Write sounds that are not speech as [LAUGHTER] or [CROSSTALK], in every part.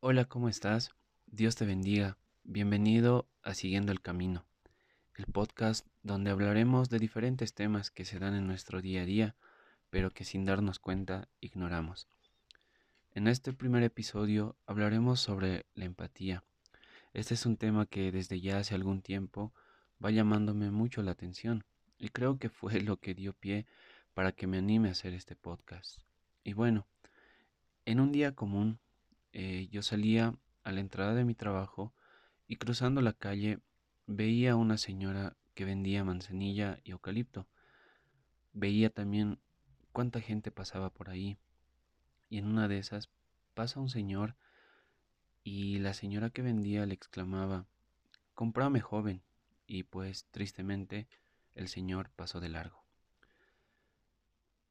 Hola, ¿cómo estás? Dios te bendiga. Bienvenido a Siguiendo el Camino, el podcast donde hablaremos de diferentes temas que se dan en nuestro día a día, pero que sin darnos cuenta ignoramos. En este primer episodio hablaremos sobre la empatía. Este es un tema que desde ya hace algún tiempo va llamándome mucho la atención y creo que fue [LAUGHS] lo que dio pie para que me anime a hacer este podcast. Y bueno, en un día común eh, yo salía a la entrada de mi trabajo y cruzando la calle veía a una señora que vendía manzanilla y eucalipto. Veía también cuánta gente pasaba por ahí. Y en una de esas pasa un señor y la señora que vendía le exclamaba, Comprame joven. Y pues tristemente el señor pasó de largo.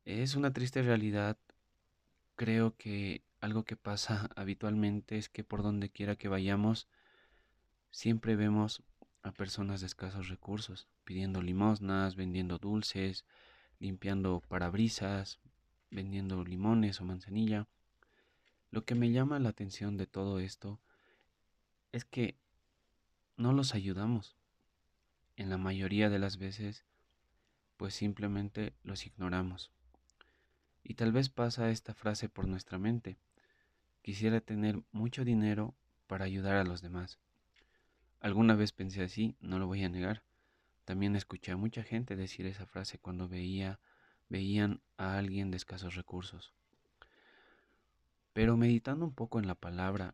Es una triste realidad. Creo que algo que pasa habitualmente es que por donde quiera que vayamos, siempre vemos a personas de escasos recursos, pidiendo limosnas, vendiendo dulces, limpiando parabrisas, vendiendo limones o manzanilla. Lo que me llama la atención de todo esto es que no los ayudamos. En la mayoría de las veces, pues simplemente los ignoramos. Y tal vez pasa esta frase por nuestra mente. Quisiera tener mucho dinero para ayudar a los demás. Alguna vez pensé así, no lo voy a negar. También escuché a mucha gente decir esa frase cuando veía veían a alguien de escasos recursos. Pero meditando un poco en la palabra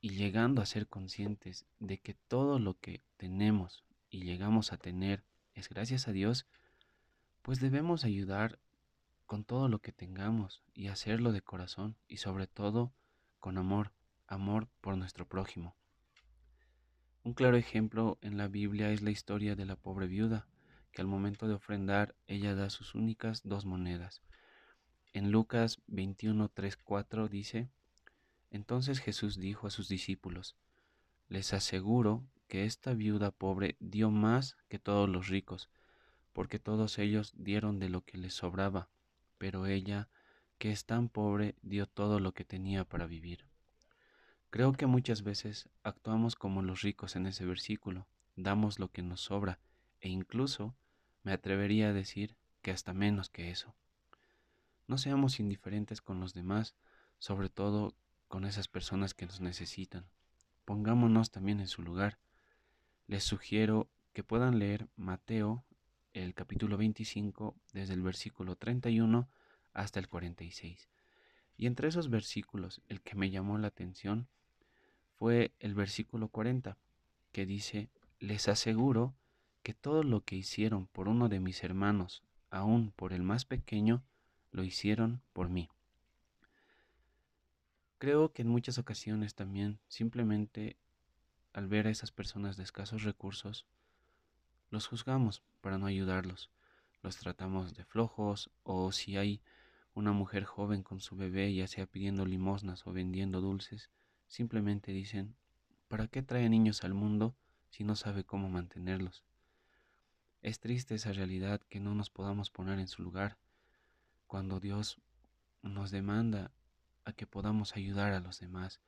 y llegando a ser conscientes de que todo lo que tenemos y llegamos a tener es gracias a Dios, pues debemos ayudar con todo lo que tengamos y hacerlo de corazón y sobre todo con amor, amor por nuestro prójimo. Un claro ejemplo en la Biblia es la historia de la pobre viuda, que al momento de ofrendar ella da sus únicas dos monedas. En Lucas 21, 4 dice, Entonces Jesús dijo a sus discípulos, Les aseguro que esta viuda pobre dio más que todos los ricos, porque todos ellos dieron de lo que les sobraba, pero ella que es tan pobre dio todo lo que tenía para vivir. Creo que muchas veces actuamos como los ricos en ese versículo, damos lo que nos sobra e incluso me atrevería a decir que hasta menos que eso. No seamos indiferentes con los demás, sobre todo con esas personas que nos necesitan. Pongámonos también en su lugar. Les sugiero que puedan leer Mateo, el capítulo 25, desde el versículo 31 hasta el 46. Y entre esos versículos, el que me llamó la atención fue el versículo 40, que dice, les aseguro que todo lo que hicieron por uno de mis hermanos, aun por el más pequeño, lo hicieron por mí. Creo que en muchas ocasiones también simplemente al ver a esas personas de escasos recursos, los juzgamos para no ayudarlos, los tratamos de flojos o si hay una mujer joven con su bebé, ya sea pidiendo limosnas o vendiendo dulces, simplemente dicen, ¿para qué trae niños al mundo si no sabe cómo mantenerlos? Es triste esa realidad que no nos podamos poner en su lugar cuando Dios nos demanda a que podamos ayudar a los demás,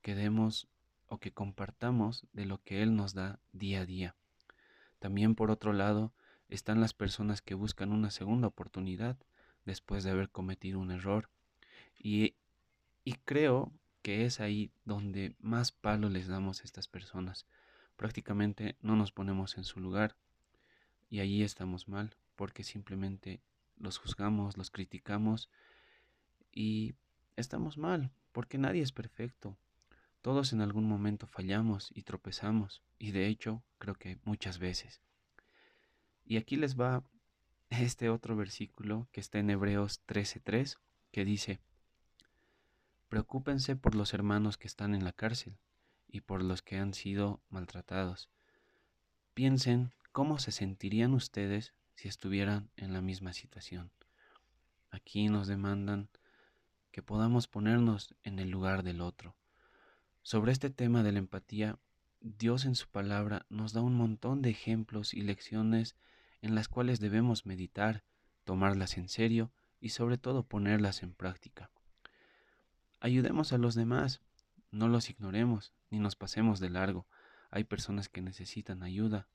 que demos o que compartamos de lo que Él nos da día a día. También por otro lado están las personas que buscan una segunda oportunidad después de haber cometido un error. Y, y creo que es ahí donde más palo les damos a estas personas. Prácticamente no nos ponemos en su lugar y allí estamos mal porque simplemente los juzgamos, los criticamos y estamos mal porque nadie es perfecto. Todos en algún momento fallamos y tropezamos y de hecho creo que muchas veces. Y aquí les va este otro versículo que está en Hebreos 13:3, que dice, Preocúpense por los hermanos que están en la cárcel y por los que han sido maltratados. Piensen cómo se sentirían ustedes si estuvieran en la misma situación. Aquí nos demandan que podamos ponernos en el lugar del otro. Sobre este tema de la empatía, Dios en su palabra nos da un montón de ejemplos y lecciones en las cuales debemos meditar, tomarlas en serio y sobre todo ponerlas en práctica. Ayudemos a los demás, no los ignoremos ni nos pasemos de largo. Hay personas que necesitan ayuda,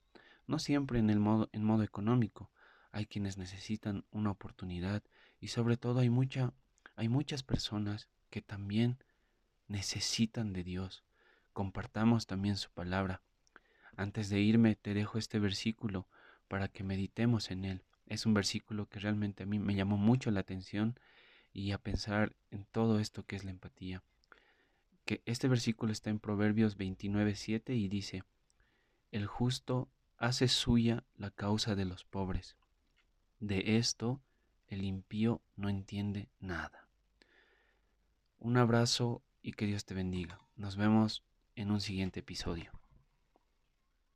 no siempre en el modo en modo económico. Hay quienes necesitan una oportunidad y sobre todo hay mucha hay muchas personas que también necesitan de Dios. Compartamos también su palabra. Antes de irme te dejo este versículo para que meditemos en él. Es un versículo que realmente a mí me llamó mucho la atención y a pensar en todo esto que es la empatía. Que este versículo está en Proverbios 29:7 y dice: El justo hace suya la causa de los pobres. De esto el impío no entiende nada. Un abrazo y que Dios te bendiga. Nos vemos en un siguiente episodio.